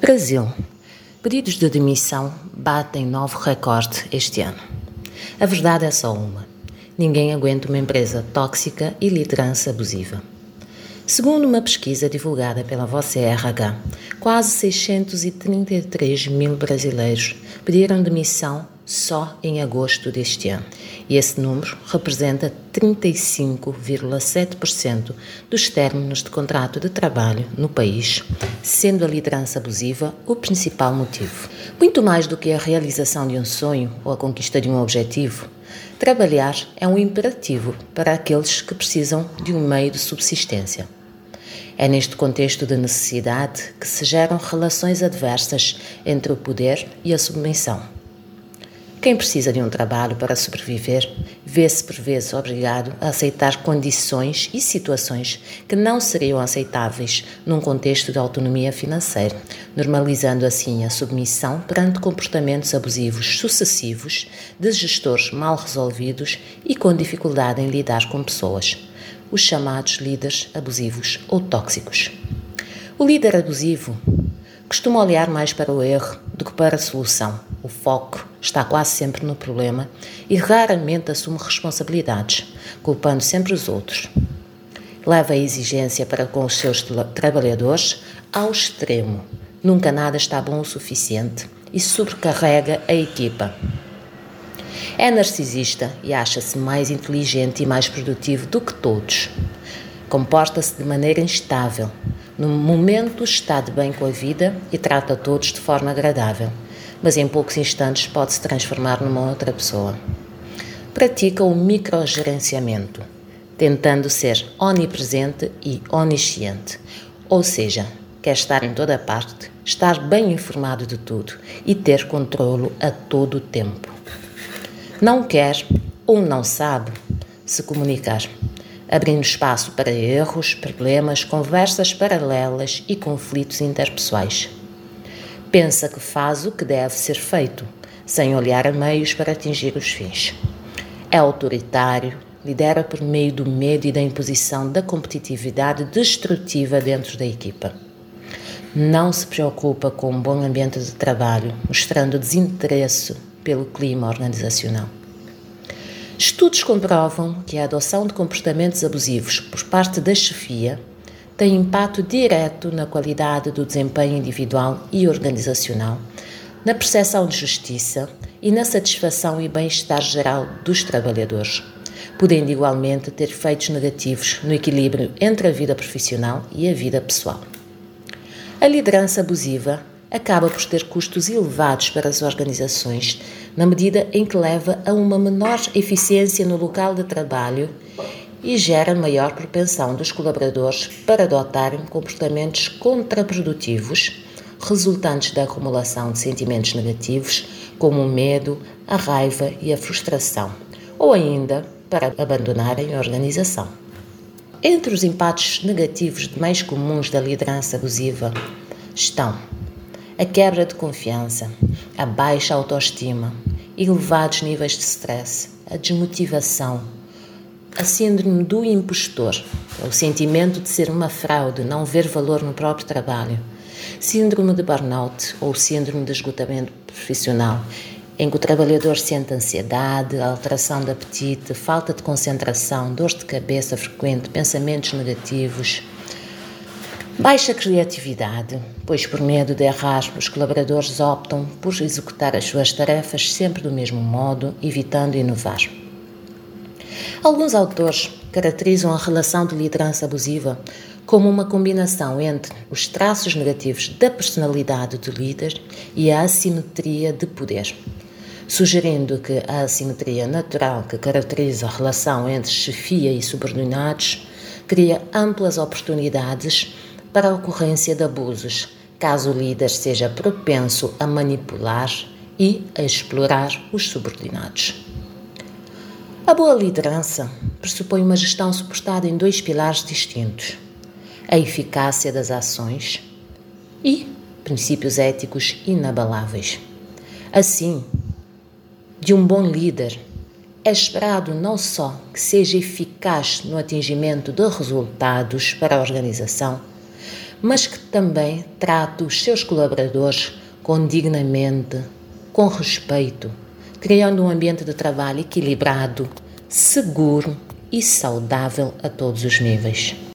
Brasil. Pedidos de demissão batem novo recorde este ano. A verdade é só uma: ninguém aguenta uma empresa tóxica e liderança abusiva. Segundo uma pesquisa divulgada pela Você RH, quase 633 mil brasileiros pediram demissão só em agosto deste ano. E esse número representa 35,7% dos términos de contrato de trabalho no país, sendo a liderança abusiva o principal motivo. Muito mais do que a realização de um sonho ou a conquista de um objetivo, trabalhar é um imperativo para aqueles que precisam de um meio de subsistência. É neste contexto de necessidade que se geram relações adversas entre o poder e a submissão. Quem precisa de um trabalho para sobreviver vê-se por vezes obrigado a aceitar condições e situações que não seriam aceitáveis num contexto de autonomia financeira, normalizando assim a submissão perante comportamentos abusivos sucessivos de gestores mal resolvidos e com dificuldade em lidar com pessoas, os chamados líderes abusivos ou tóxicos. O líder abusivo costuma olhar mais para o erro do que para a solução. O foco está quase sempre no problema e raramente assume responsabilidades, culpando sempre os outros. Leva a exigência para com os seus trabalhadores ao extremo. Nunca nada está bom o suficiente e sobrecarrega a equipa. É narcisista e acha-se mais inteligente e mais produtivo do que todos. Comporta-se de maneira instável. No momento está de bem com a vida e trata todos de forma agradável mas em poucos instantes pode se transformar numa outra pessoa. Pratica o microgerenciamento, tentando ser onipresente e onisciente, ou seja, quer estar em toda parte, estar bem informado de tudo e ter controlo a todo o tempo. Não quer ou não sabe se comunicar, abrindo espaço para erros, problemas, conversas paralelas e conflitos interpessoais. Pensa que faz o que deve ser feito, sem olhar a meios para atingir os fins. É autoritário, lidera por meio do medo e da imposição da competitividade destrutiva dentro da equipa. Não se preocupa com um bom ambiente de trabalho, mostrando desinteresse pelo clima organizacional. Estudos comprovam que a adoção de comportamentos abusivos por parte da chefia tem impacto direto na qualidade do desempenho individual e organizacional, na percepção de justiça e na satisfação e bem-estar geral dos trabalhadores, podendo igualmente ter efeitos negativos no equilíbrio entre a vida profissional e a vida pessoal. A liderança abusiva acaba por ter custos elevados para as organizações, na medida em que leva a uma menor eficiência no local de trabalho e gera maior propensão dos colaboradores para adotarem comportamentos contraprodutivos, resultantes da acumulação de sentimentos negativos, como o medo, a raiva e a frustração, ou ainda para abandonarem a organização. Entre os impactos negativos mais comuns da liderança abusiva estão a quebra de confiança, a baixa autoestima, elevados níveis de stress, a desmotivação, a síndrome do impostor, o sentimento de ser uma fraude, não ver valor no próprio trabalho, síndrome de burnout ou síndrome de esgotamento profissional, em que o trabalhador sente ansiedade, alteração de apetite, falta de concentração, dor de cabeça frequente, pensamentos negativos, baixa criatividade, pois por medo de errar, os colaboradores optam por executar as suas tarefas sempre do mesmo modo, evitando inovar. Alguns autores caracterizam a relação de liderança abusiva como uma combinação entre os traços negativos da personalidade do líder e a assimetria de poder, sugerindo que a assimetria natural que caracteriza a relação entre chefia e subordinados cria amplas oportunidades para a ocorrência de abusos, caso o líder seja propenso a manipular e a explorar os subordinados. A boa liderança pressupõe uma gestão suportada em dois pilares distintos: a eficácia das ações e princípios éticos inabaláveis. Assim, de um bom líder, é esperado não só que seja eficaz no atingimento de resultados para a organização, mas que também trate os seus colaboradores com dignamente, com respeito, criando um ambiente de trabalho equilibrado, seguro e saudável a todos os níveis.